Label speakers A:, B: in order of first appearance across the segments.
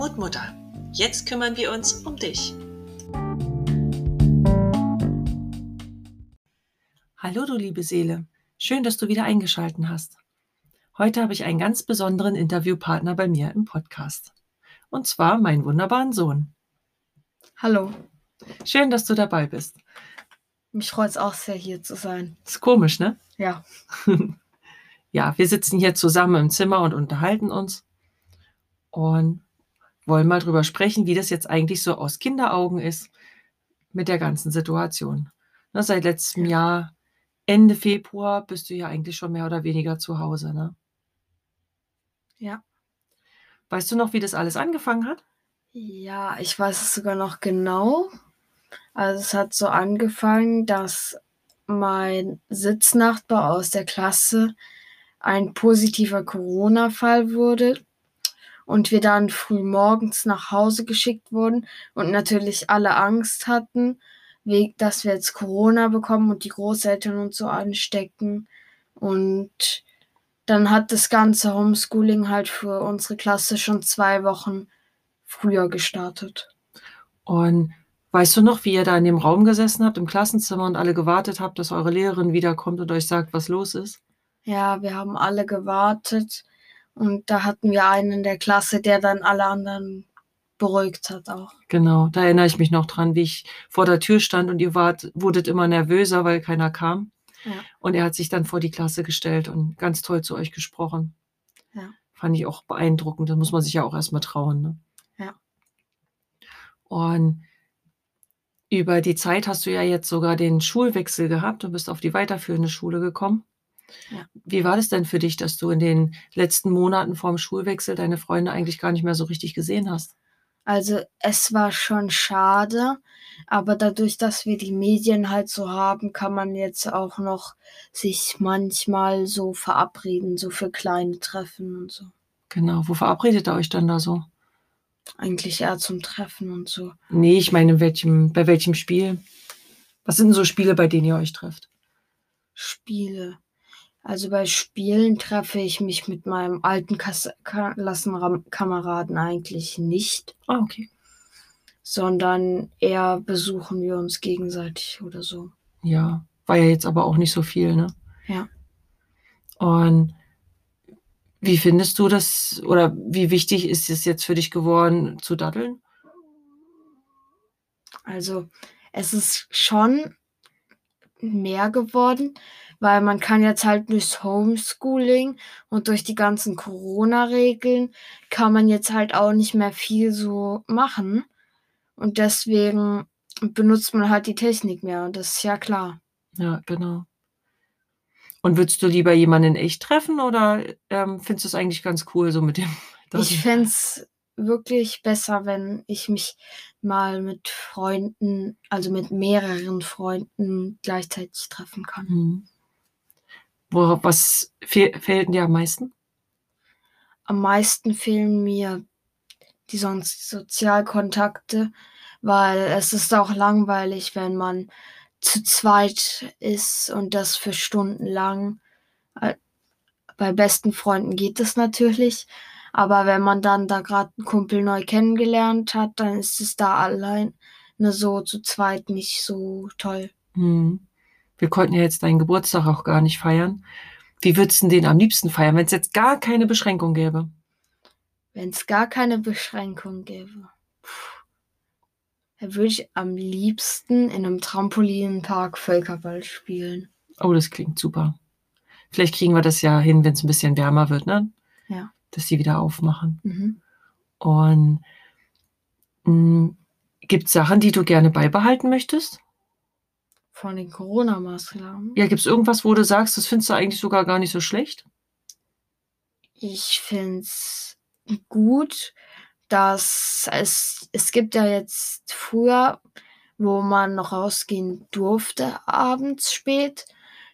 A: Mutmutter, jetzt kümmern wir uns um dich. Hallo du liebe Seele, schön, dass du wieder eingeschalten hast. Heute habe ich einen ganz besonderen Interviewpartner bei mir im Podcast. Und zwar meinen wunderbaren Sohn.
B: Hallo.
A: Schön, dass du dabei bist.
B: Mich freut es auch sehr, hier zu sein.
A: Ist komisch, ne?
B: Ja.
A: ja, wir sitzen hier zusammen im Zimmer und unterhalten uns und wollen mal drüber sprechen, wie das jetzt eigentlich so aus Kinderaugen ist mit der ganzen Situation. Ne, seit letztem Jahr, Ende Februar, bist du ja eigentlich schon mehr oder weniger zu Hause, ne?
B: Ja.
A: Weißt du noch, wie das alles angefangen hat?
B: Ja, ich weiß es sogar noch genau. Also es hat so angefangen, dass mein Sitznachbar aus der Klasse ein positiver Corona-Fall wurde und wir dann früh morgens nach Hause geschickt wurden und natürlich alle Angst hatten, dass wir jetzt Corona bekommen und die Großeltern uns so anstecken. Und dann hat das ganze Homeschooling halt für unsere Klasse schon zwei Wochen früher gestartet.
A: Und weißt du noch, wie ihr da in dem Raum gesessen habt, im Klassenzimmer und alle gewartet habt, dass eure Lehrerin wiederkommt und euch sagt, was los ist?
B: Ja, wir haben alle gewartet und da hatten wir einen in der Klasse, der dann alle anderen beruhigt hat auch.
A: Genau, da erinnere ich mich noch dran, wie ich vor der Tür stand und ihr wart, wurdet immer nervöser, weil keiner kam. Ja. Und er hat sich dann vor die Klasse gestellt und ganz toll zu euch gesprochen. Ja. Fand ich auch beeindruckend. Da muss man sich ja auch erstmal trauen. Ne?
B: Ja.
A: Und über die Zeit hast du ja jetzt sogar den Schulwechsel gehabt und bist auf die weiterführende Schule gekommen. Ja. Wie war das denn für dich, dass du in den letzten Monaten vorm Schulwechsel deine Freunde eigentlich gar nicht mehr so richtig gesehen hast?
B: Also es war schon schade, aber dadurch, dass wir die Medien halt so haben, kann man jetzt auch noch sich manchmal so verabreden, so für kleine Treffen und so.
A: Genau, wo verabredet ihr euch dann da so?
B: Eigentlich eher zum Treffen und so.
A: Nee, ich meine, welchem, bei welchem Spiel? Was sind so Spiele, bei denen ihr euch trefft?
B: Spiele. Also bei Spielen treffe ich mich mit meinem alten Klassenkameraden eigentlich nicht.
A: Ah, okay.
B: Sondern eher besuchen wir uns gegenseitig oder so.
A: Ja, war ja jetzt aber auch nicht so viel, ne?
B: Ja.
A: Und wie findest du das oder wie wichtig ist es jetzt für dich geworden zu daddeln?
B: Also, es ist schon mehr geworden, weil man kann jetzt halt durchs Homeschooling und durch die ganzen Corona-Regeln kann man jetzt halt auch nicht mehr viel so machen. Und deswegen benutzt man halt die Technik mehr und das ist ja klar.
A: Ja, genau. Und würdest du lieber jemanden in echt treffen oder ähm, findest du es eigentlich ganz cool so mit dem?
B: Ich fände es wirklich besser, wenn ich mich mal mit Freunden, also mit mehreren Freunden gleichzeitig treffen kann.
A: Mhm. Worauf, was fehl, fehlt dir am meisten?
B: Am meisten fehlen mir die sonst Sozialkontakte, weil es ist auch langweilig, wenn man zu zweit ist und das für Stunden lang. Äh, bei besten Freunden geht es natürlich, aber wenn man dann da gerade einen Kumpel neu kennengelernt hat, dann ist es da allein ne, so zu zweit nicht so toll.
A: Hm. Wir konnten ja jetzt deinen Geburtstag auch gar nicht feiern. Wie würdest du den am liebsten feiern, wenn es jetzt gar keine Beschränkung gäbe?
B: Wenn es gar keine Beschränkung gäbe. Dann würde ich am liebsten in einem Trampolinpark Völkerball spielen.
A: Oh, das klingt super. Vielleicht kriegen wir das ja hin, wenn es ein bisschen wärmer wird, ne?
B: Ja
A: dass sie wieder aufmachen.
B: Mhm.
A: Und hm, gibt es Sachen, die du gerne beibehalten möchtest?
B: Von den Corona-Maßnahmen?
A: Ja, gibt es irgendwas, wo du sagst, das findest du eigentlich sogar gar nicht so schlecht?
B: Ich finde es gut, dass es, es gibt ja jetzt früher, wo man noch rausgehen durfte, abends spät,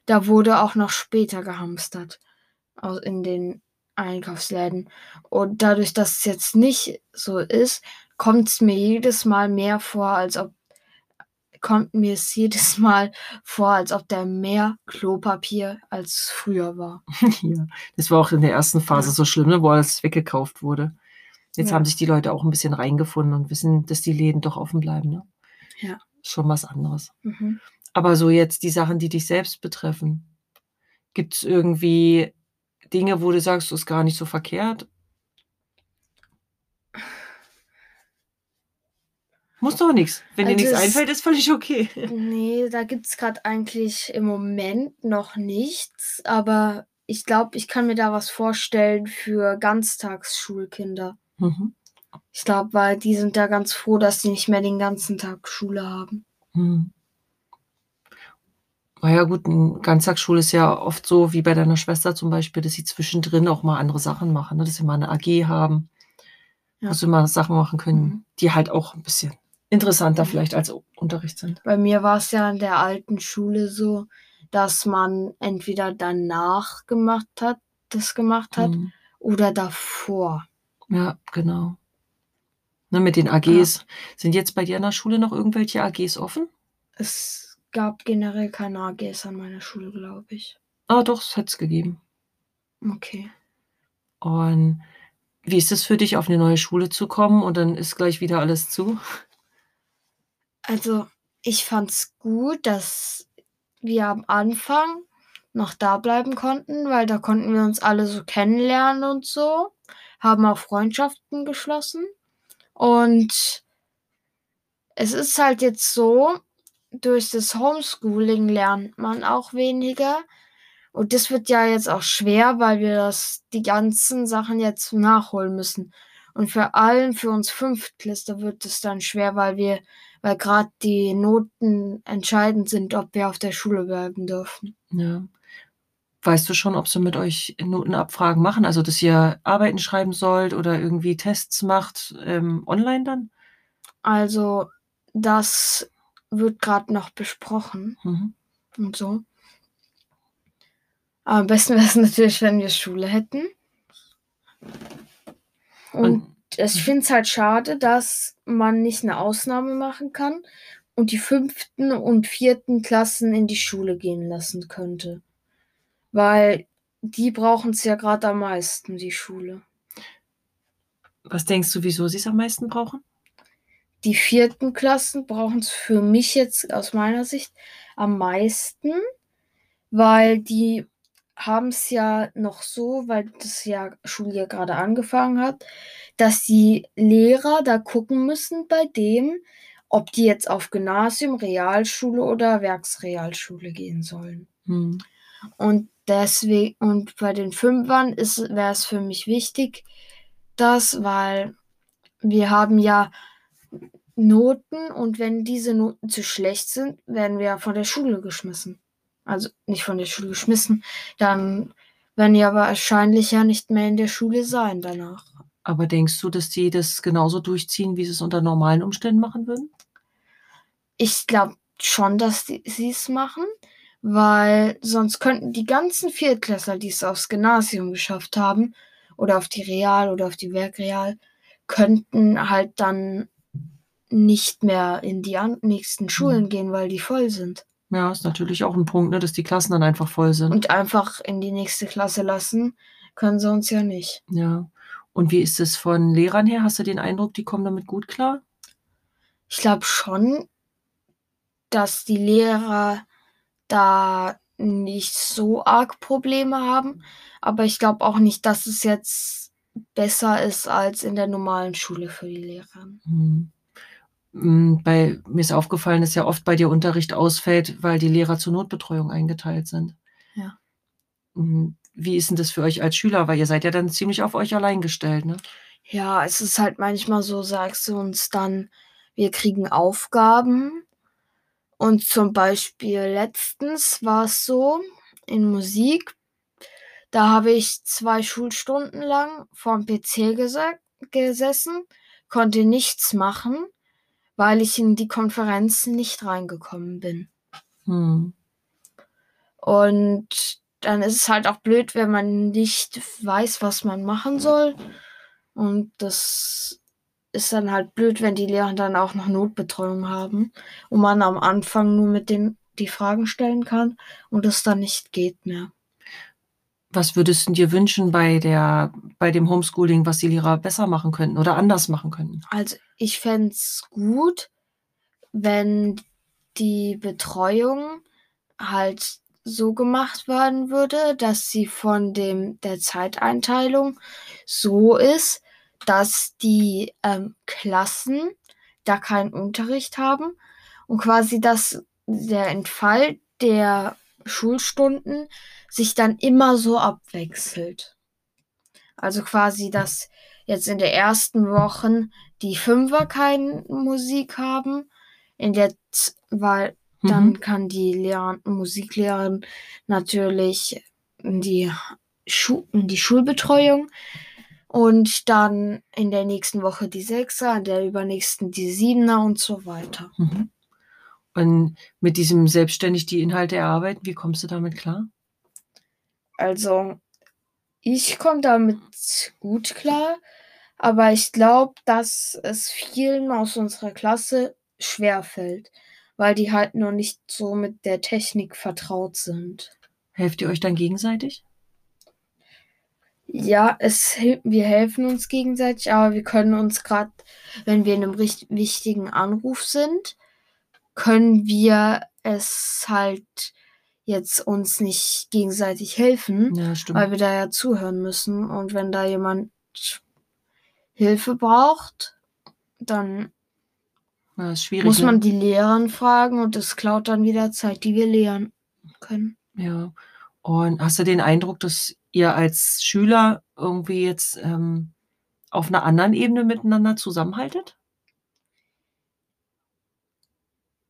B: da wurde auch noch später gehamstert. In den Einkaufsläden. Und dadurch, dass es jetzt nicht so ist, kommt es mir jedes Mal mehr vor, als ob kommt mir es jedes Mal vor, als ob da mehr Klopapier als früher war.
A: ja, das war auch in der ersten Phase ja. so schlimm, ne, wo alles weggekauft wurde. Jetzt
B: Ja.
A: haben sich die Leute auch ein bisschen reingefunden und wissen, dass die Läden doch offen bleiben, ne?
B: Ja.
A: Schon was anderes.
B: Mhm.
A: Aber so jetzt die Sachen, die dich selbst betreffen. Gibt's irgendwie Dinge, wo du sagst, das ist gar nicht so verkehrt? Muss doch nix. Wenn dir
B: Also
A: nichts
B: es-
A: einfällt, ist völlig okay.
B: Nee, da gibt's grad eigentlich im Moment noch nichts, aber ich glaube, ich kann mir da was vorstellen für Ganztagsschulkinder.
A: Mhm.
B: Ich glaube, weil die sind da ganz froh, dass sie nicht mehr den ganzen Tag Schule haben.
A: Mhm. Na ja gut, 'n Ganztagsschule ist ja oft so wie bei deiner Schwester zum Beispiel, dass sie zwischendrin auch mal andere Sachen machen, ne? Dass sie mal 'ne AG haben,
B: Ja.
A: sie mal Sachen machen können,
B: Mhm.
A: die halt auch 'n bisschen interessanter
B: Mhm.
A: vielleicht als Unterricht sind.
B: Bei mir war's ja in der alten Schule so, dass man entweder danach gemacht hat das gemacht hat
A: Mhm.
B: oder davor.
A: Ja, genau. Ne, mit den
B: Ja.
A: AGs. Sind jetzt bei dir an der Schule noch irgendwelche AGs offen?
B: Es gab generell keine AGs an meiner Schule, glaube ich.
A: Ah doch, es hätte es gegeben.
B: Okay.
A: Und wie ist es für dich, auf 'ne neue Schule zu kommen und dann ist gleich wieder alles zu?
B: Also, ich fand's gut, dass wir am Anfang noch da bleiben konnten, weil da konnten wir uns alle so kennenlernen und so, haben auch Freundschaften geschlossen. Und es ist halt jetzt so, durch das Homeschooling lernt man auch weniger. Und das wird ja jetzt auch schwer, weil wir das die ganzen Sachen jetzt nachholen müssen. Und vor allem für uns Fünftklässler wird es dann schwer, weil wir weil grad die Noten entscheidend sind, ob wir auf der Schule bleiben dürfen.
A: Ja. Weißt du schon, ob sie mit euch Notenabfragen machen, also dass ihr Arbeiten schreiben sollt oder irgendwie Tests macht, ähm, online dann?
B: Also, das wird grad noch besprochen
A: Mhm.
B: und so. Am besten wär's natürlich, wenn wir Schule hätten. Und
A: Und
B: ich finde es halt schade, dass man nicht 'ne Ausnahme machen kann und die 5. und 4. Klassen in die Schule gehen lassen könnte. Weil die brauchen's ja grad am meisten, die Schule.
A: Was denkst du, wieso sie's am meisten brauchen?
B: Die 4. Klassen brauchen's für mich jetzt aus meiner Sicht am meisten, weil die haben's ja noch so, weil das Jahr Schuljahr grade angefangen hat, dass die Lehrer da gucken müssen bei dem, ob die jetzt auf Gymnasium, Realschule oder Werksrealschule gehen sollen.
A: Mhm.
B: Und deswe und bei den Fünfern ist wär's für mich wichtig, dass weil wir haben ja Noten und wenn diese Noten zu schlecht sind, werden wir ja von der Schule geschmissen. Also, nicht von der Schule geschmissen, dann werden wir wahrscheinlich ja nicht mehr in der Schule sein danach.
A: Aber denkst du, dass die das genauso durchziehen, wie sie's unter normalen Umständen machen würden?
B: Ich glaube schon, dass die sie's machen, weil sonst könnten die ganzen Viertklässler, die's aufs Gymnasium geschafft haben oder auf die Real oder auf die Werkreal, könnten halt dann nicht mehr in die nächsten Schulen
A: Mhm.
B: gehen, weil die voll sind.
A: Ja, ist natürlich auch 'n Punkt, ne, dass die Klassen dann einfach voll sind.
B: Und einfach in die nächste Klasse lassen können sie uns ja nicht.
A: Ja. Und wie ist es von Lehrern her? Hast du den Eindruck, die kommen damit gut klar?
B: Ich glaube schon, dass die Lehrer da nicht so arg Probleme haben, aber ich glaube auch nicht, dass es jetzt besser ist als in der normalen Schule für die Lehrer.
A: Mhm. Hm, bei mir ist aufgefallen, dass ja oft bei dir Unterricht ausfällt, weil die Lehrer zur Notbetreuung eingeteilt sind.
B: Ja.
A: Hm, wie ist 'n das für euch als Schüler? Weil ihr seid ja dann ziemlich auf euch allein gestellt, ne?
B: Ja, es ist halt manchmal so, sagst du uns dann, wir kriegen Aufgaben und zum Beispiel letztens war's so in Musik, da habe ich 2 Schulstunden lang vorm PC gesessen, konnte nichts machen, weil ich in die Konferenz nicht reingekommen bin.
A: Mhm.
B: Und dann ist es halt auch blöd, wenn man nicht weiß, was man machen soll. Und das ist dann halt blöd, wenn die Lehrer dann auch noch Notbetreuung haben und man am Anfang nur mit denen die Fragen stellen kann und das dann nicht geht mehr.
A: Was würdest du dir wünschen bei der bei dem Homeschooling, was die Lehrer besser machen könnten oder anders machen könnten?
B: Also, ich fände es gut, wenn die Betreuung halt so gemacht werden würde, dass sie von dem der Zeiteinteilung so ist, dass die, ähm, Klassen da keinen Unterricht haben und quasi, dass der Entfall der Schulstunden sich dann immer so abwechselt. Also quasi, dass jetzt in der ersten Wochen die Fünfer keine Musik haben, in der weil dann
A: Mhm.
B: kann die Lehrer Musiklehrerin natürlich die Schu die Schulbetreuung und dann in der nächsten Woche die Sechser, in der übernächsten die Siebener und so weiter.
A: Mhm. Und mit diesem selbstständig die Inhalte erarbeiten, wie kommst du damit klar?
B: Also, ich komme damit gut klar, aber ich glaube, dass es vielen aus unserer Klasse schwerfällt, weil die halt noch nicht so mit der Technik vertraut sind.
A: Helft ihr euch dann gegenseitig?
B: Ja, es wir helfen uns gegenseitig, aber wir können uns grad, wenn wir in 'nem richt wichtigen Anruf sind, können wir es halt jetzt uns nicht gegenseitig helfen,
A: Ja,
B: weil wir da ja zuhören müssen. Und wenn da jemand Hilfe braucht, dann
A: Ja,
B: muss
A: ne?
B: man die Lehrerin fragen und das klaut dann wieder Zeit, die wir lehren können.
A: Ja. Und hast du den Eindruck, dass ihr als Schüler irgendwie jetzt, ähm, auf 'ner anderen Ebene miteinander zusammenhaltet?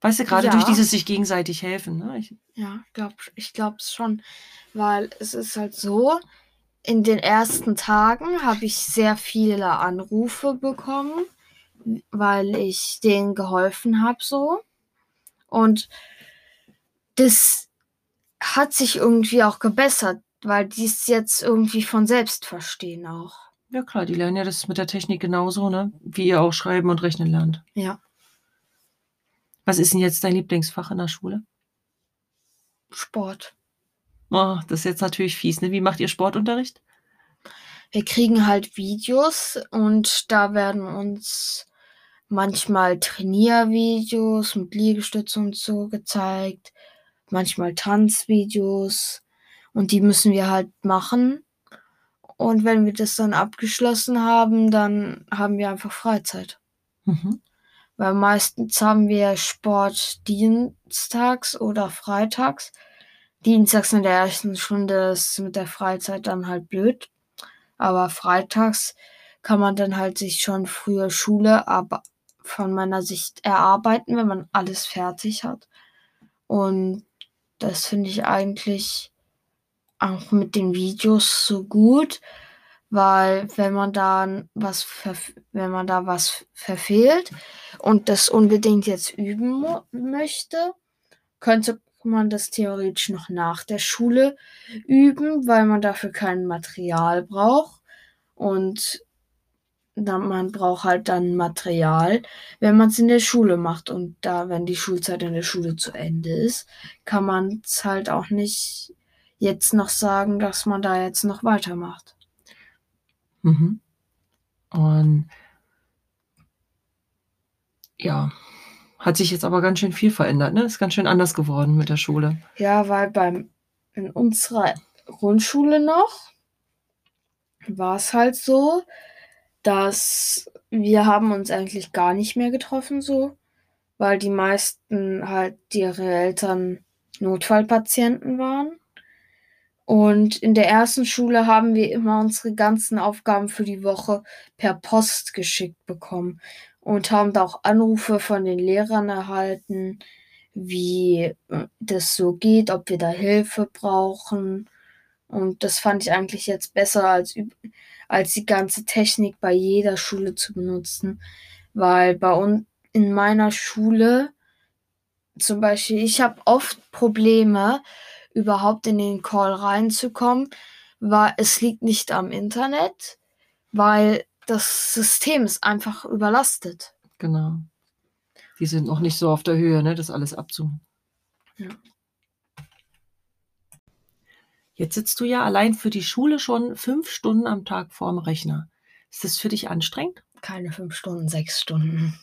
A: Weißt du, durch
B: Ja.
A: dieses sich gegenseitig helfen, ne? Ich
B: Ja, glaube ich glaube es schon, weil es ist halt so, in den ersten Tagen habe ich sehr viele Anrufe bekommen, weil ich denen geholfen habe so. Und das hat sich irgendwie auch gebessert, weil die's jetzt irgendwie von selbst verstehen auch.
A: Ja klar, die lernen ja das mit der Technik genauso, ne, wie ihr auch schreiben und rechnen lernt.
B: Ja.
A: Was ist 'n jetzt dein Lieblingsfach in der Schule?
B: Sport.
A: Oh, das ist jetzt natürlich fies, ne? Wie macht ihr Sportunterricht?
B: Wir kriegen halt Videos und da werden uns manchmal Trainiervideos mit Liegestützen und so gezeigt, manchmal Tanzvideos und die müssen wir halt machen. Und wenn wir das dann abgeschlossen haben, dann haben wir einfach Freizeit.
A: Mhm.
B: Weil meistens haben wir Sport dienstags oder freitags. Dienstags in der ersten Stunde ist mit der Freizeit dann halt blöd, aber freitags kann man dann halt sich schon früher Schule aber von meiner Sicht erarbeiten, wenn man alles fertig hat. Und das finde ich eigentlich auch mit den Videos so gut, weil wenn man dann was wenn man da was verfehlt und das unbedingt jetzt üben möchte, könnte man das theoretisch noch nach der Schule üben, weil man dafür kein Material braucht. Und dann man braucht halt dann Material, wenn man's in der Schule macht. Und da wenn die Schulzeit in der Schule zu Ende ist, kann man's halt auch nicht jetzt noch sagen, dass man da jetzt noch weitermacht.
A: Mhm. Und ja, hat sich jetzt aber ganz schön viel verändert, ne? Ist ganz schön anders geworden mit der Schule.
B: Ja, weil beim in unserer Grundschule noch war's halt so, dass wir haben uns eigentlich gar nicht mehr getroffen so, weil die meisten halt ihre Eltern Notfallpatienten waren. Und in der ersten Schule haben wir immer unsere ganzen Aufgaben für die Woche per Post geschickt bekommen und haben da auch Anrufe von den Lehrern erhalten, wie, äh, das so geht, ob wir da Hilfe brauchen. Und das fand ich eigentlich jetzt besser als als die ganze Technik bei jeder Schule zu benutzen, weil bei un in meiner Schule zum Beispiel ich habe oft Probleme, überhaupt in den Call reinzukommen, weil es liegt nicht am Internet, weil das System ist einfach überlastet.
A: Genau. Die sind noch nicht so auf der Höhe, ne, das alles abzu
B: Ja.
A: Jetzt sitzt du ja allein für die Schule schon fünf Stunden am Tag vorm Rechner. Ist das für dich anstrengend?
B: Keine fünf Stunden, sechs Stunden.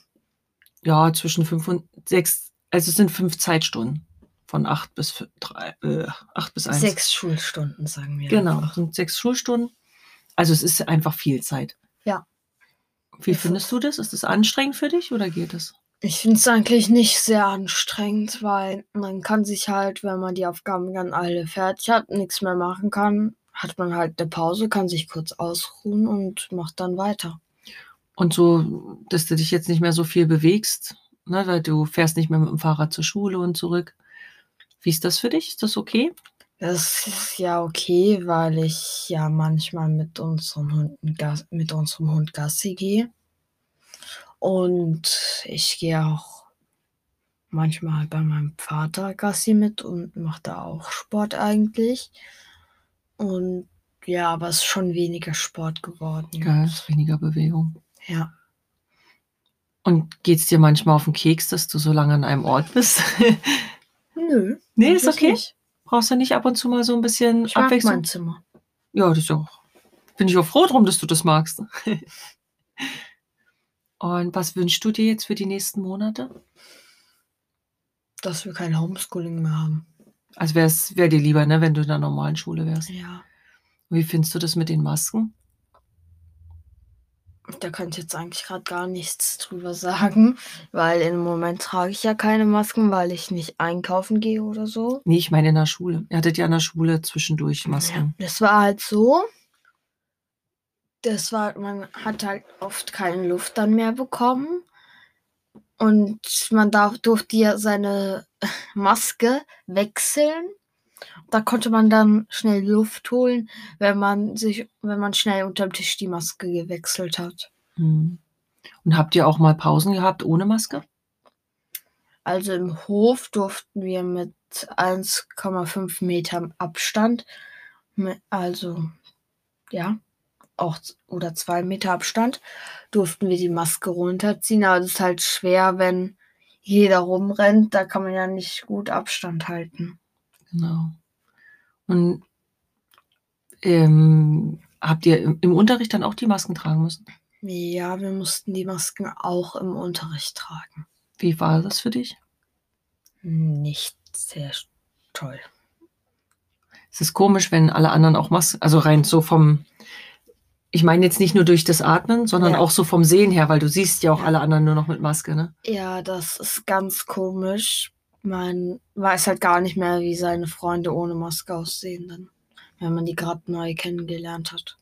A: Ja, zwischen fünf und sechs, also es sind fünf Zeitstunden. Von acht bis drei, äh, acht bis eins.
B: Sechs Schulstunden, sagen wir.
A: Genau,
B: einfach.
A: sind sechs Schulstunden. Also es ist einfach viel Zeit.
B: Ja.
A: Wie
B: Es
A: findest du das? Ist das anstrengend für dich oder geht es?
B: Ich finde es eigentlich nicht sehr anstrengend, weil man kann sich halt, wenn man die Aufgaben dann alle fertig hat, nichts mehr machen kann, hat man halt eine Pause, kann sich kurz ausruhen und macht dann weiter.
A: Und so, dass du dich jetzt nicht mehr so viel bewegst, ne, weil du fährst nicht mehr mit dem Fahrrad zur Schule und zurück. Wie ist das für dich? Ist das okay?
B: Das ist ja okay, weil ich ja manchmal mit unserem Hund, mit unserem Hund Gassi gehe. Und ich gehe auch manchmal bei meinem Vater Gassi mit und mache da auch Sport eigentlich. Und ja, aber es ist schon weniger Sport geworden.
A: Ja, ist weniger Bewegung.
B: Ja.
A: Und geht's dir manchmal auf den Keks, dass du so lange an einem Ort bist?
B: Nö.
A: nee, ist okay.
B: nicht.
A: Brauchst du nicht ab und zu mal so ein bisschen
B: Ich mag
A: Abwechslung?
B: mein Zimmer.
A: Ja, das ist auch. Bin ich auch froh drum, dass du das magst. Und was wünschst du dir jetzt für die nächsten Monate?
B: Dass wir kein Homeschooling mehr haben.
A: Also wäre es wär dir lieber, ne, wenn du in der normalen Schule wärst.
B: Ja.
A: Wie findest du das mit den Masken?
B: Da kann ich jetzt eigentlich gerade gar nichts drüber sagen, weil im Moment trage ich ja keine Masken, weil ich nicht einkaufen gehe oder so.
A: Nee, ich meine in der Schule. Ihr hattet ja in der Schule zwischendurch Masken.
B: Das war halt so. Das war, man hat halt oft keine Luft dann mehr bekommen. Und man darf, durfte ja seine Maske wechseln. Da konnte man dann schnell Luft holen, wenn man sich, wenn man schnell unterm Tisch die Maske gewechselt hat.
A: Hm. Und habt ihr auch mal Pausen gehabt ohne Maske?
B: Also im Hof durften wir mit 1,5 Metern Abstand, also ja, auch oder zwei Meter Abstand, durften wir die Maske runterziehen. Aber es ist halt schwer, wenn jeder rumrennt, da kann man ja nicht gut Abstand halten.
A: Genau. Und ähm, habt ihr im, im Unterricht dann auch die Masken tragen müssen?
B: Ja, wir mussten die Masken auch im Unterricht tragen.
A: Wie war das für dich?
B: Nicht sehr toll.
A: Es ist komisch, wenn alle anderen auch Masken, also rein so vom, ich meine jetzt nicht nur durch das Atmen, sondern
B: Ja.
A: auch so vom Sehen her, weil du siehst ja auch alle anderen nur noch mit Maske, ne?
B: Ja, das ist ganz komisch. Man weiß halt gar nicht mehr, wie seine Freunde ohne Maske aussehen, dann, wenn man die gerade neu kennengelernt hat.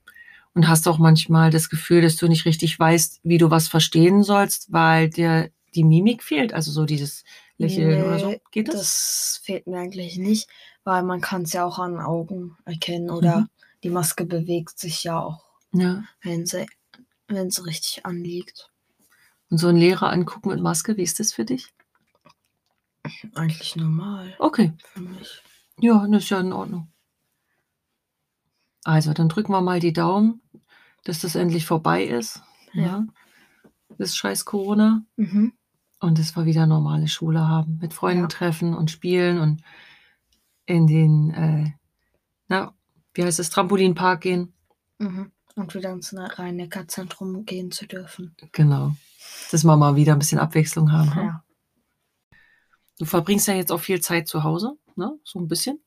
A: Und hast auch manchmal das Gefühl, dass du nicht richtig weißt, wie du was verstehen sollst, weil dir die Mimik fehlt, also so dieses Lächeln oder so.
B: Nee,
A: Geht das?
B: Das fehlt mir eigentlich nicht, weil man kann es ja auch an Augen erkennen oder
A: Mhm.
B: die Maske bewegt sich ja auch,
A: Ja.
B: wenn sie, wenn sie richtig anliegt.
A: Und so einen Lehrer angucken mit Maske, wie ist das für dich?
B: Eigentlich normal
A: Okay.
B: für mich.
A: Ja, das ist ja in Ordnung. Also, dann drücken wir mal die Daumen, dass das endlich vorbei ist.
B: Ja.
A: Das scheiß Corona.
B: Mhm.
A: Und dass wir wieder normale Schule haben. Mit Freunden
B: Ja.
A: treffen und spielen und in den, äh, na, wie heißt das, Trampolinpark gehen.
B: Mhm. Und wieder ins Rhein-Neckar-Zentrum gehen zu dürfen.
A: Genau. Dass wir mal wieder ein bisschen Abwechslung haben.
B: Ja.
A: Du verbringst ja jetzt auch viel Zeit zu Hause, ne? So ein bisschen.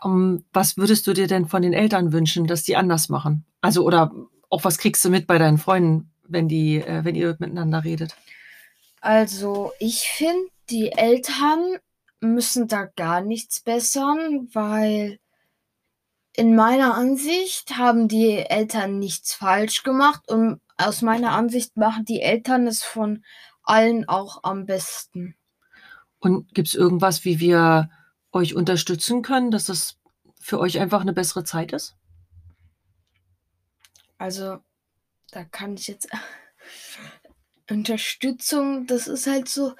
A: Um, was würdest du dir denn von den Eltern wünschen, dass die anders machen? Also, oder auch was kriegst du mit bei deinen Freunden, wenn die, äh, wenn ihr miteinander redet?
B: Also, ich finde, die Eltern müssen da gar nichts bessern, weil in meiner Ansicht haben die Eltern nichts falsch gemacht und aus meiner Ansicht machen die Eltern es von allen auch am besten.
A: Und gibt es irgendwas, wie wir euch unterstützen können, dass das für euch einfach eine bessere Zeit ist?
B: Also, da kann ich jetzt Unterstützung, das ist halt so,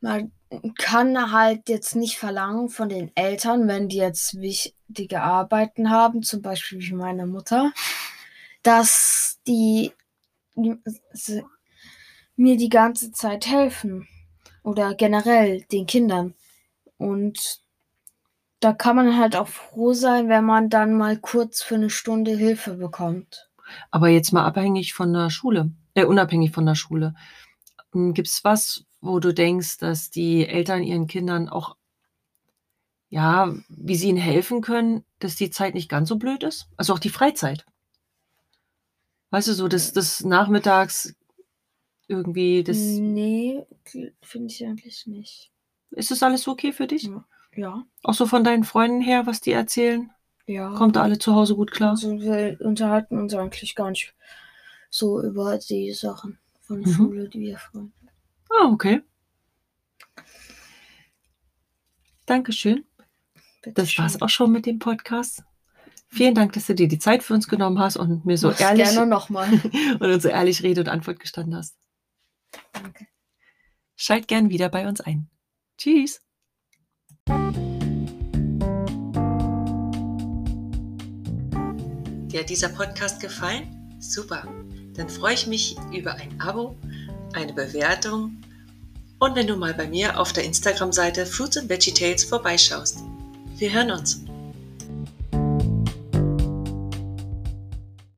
B: man kann halt jetzt nicht verlangen von den Eltern, wenn die jetzt wichtige Arbeiten haben, zum Beispiel wie meine Mutter, dass die mir die ganze Zeit helfen. Oder generell den Kindern. Und da kann man halt auch froh sein, wenn man dann mal kurz für eine Stunde Hilfe bekommt.
A: Aber jetzt mal abhängig von der Schule, äh, unabhängig von der Schule. Hm, gibt's was, wo du denkst, dass die Eltern ihren Kindern auch ja, wie sie ihnen helfen können, dass die Zeit nicht ganz so blöd ist? Also auch die Freizeit. Weißt du, so das das nachmittags irgendwie das
B: Ne, finde ich eigentlich nicht.
A: Ist das alles okay für dich?
B: Ja.
A: Auch so von deinen Freunden her, was die erzählen?
B: Ja.
A: Kommt alle zu Hause gut klar?
B: Also, wir unterhalten uns eigentlich gar nicht so über die Sachen von
A: Mhm.
B: Schule, die wir Freunde.
A: Ah, okay. Dankeschön.
B: Bitte
A: Das war's
B: schön.
A: auch schon mit dem Podcast. Vielen Dank, dass du dir die Zeit für uns genommen hast und mir so
B: Mach's
A: ehrlich
B: gerne noch mal.
A: und uns so ehrlich Rede und Antwort gestanden hast.
B: Danke.
A: Schalt gern wieder bei uns ein. Tschüss. Dir hat dieser Podcast gefallen? Super. Dann freue ich mich über ein Abo, eine Bewertung und wenn du mal bei mir auf der Instagram-Seite Fruits and Veggie Tales vorbeischaust. Wir hören uns.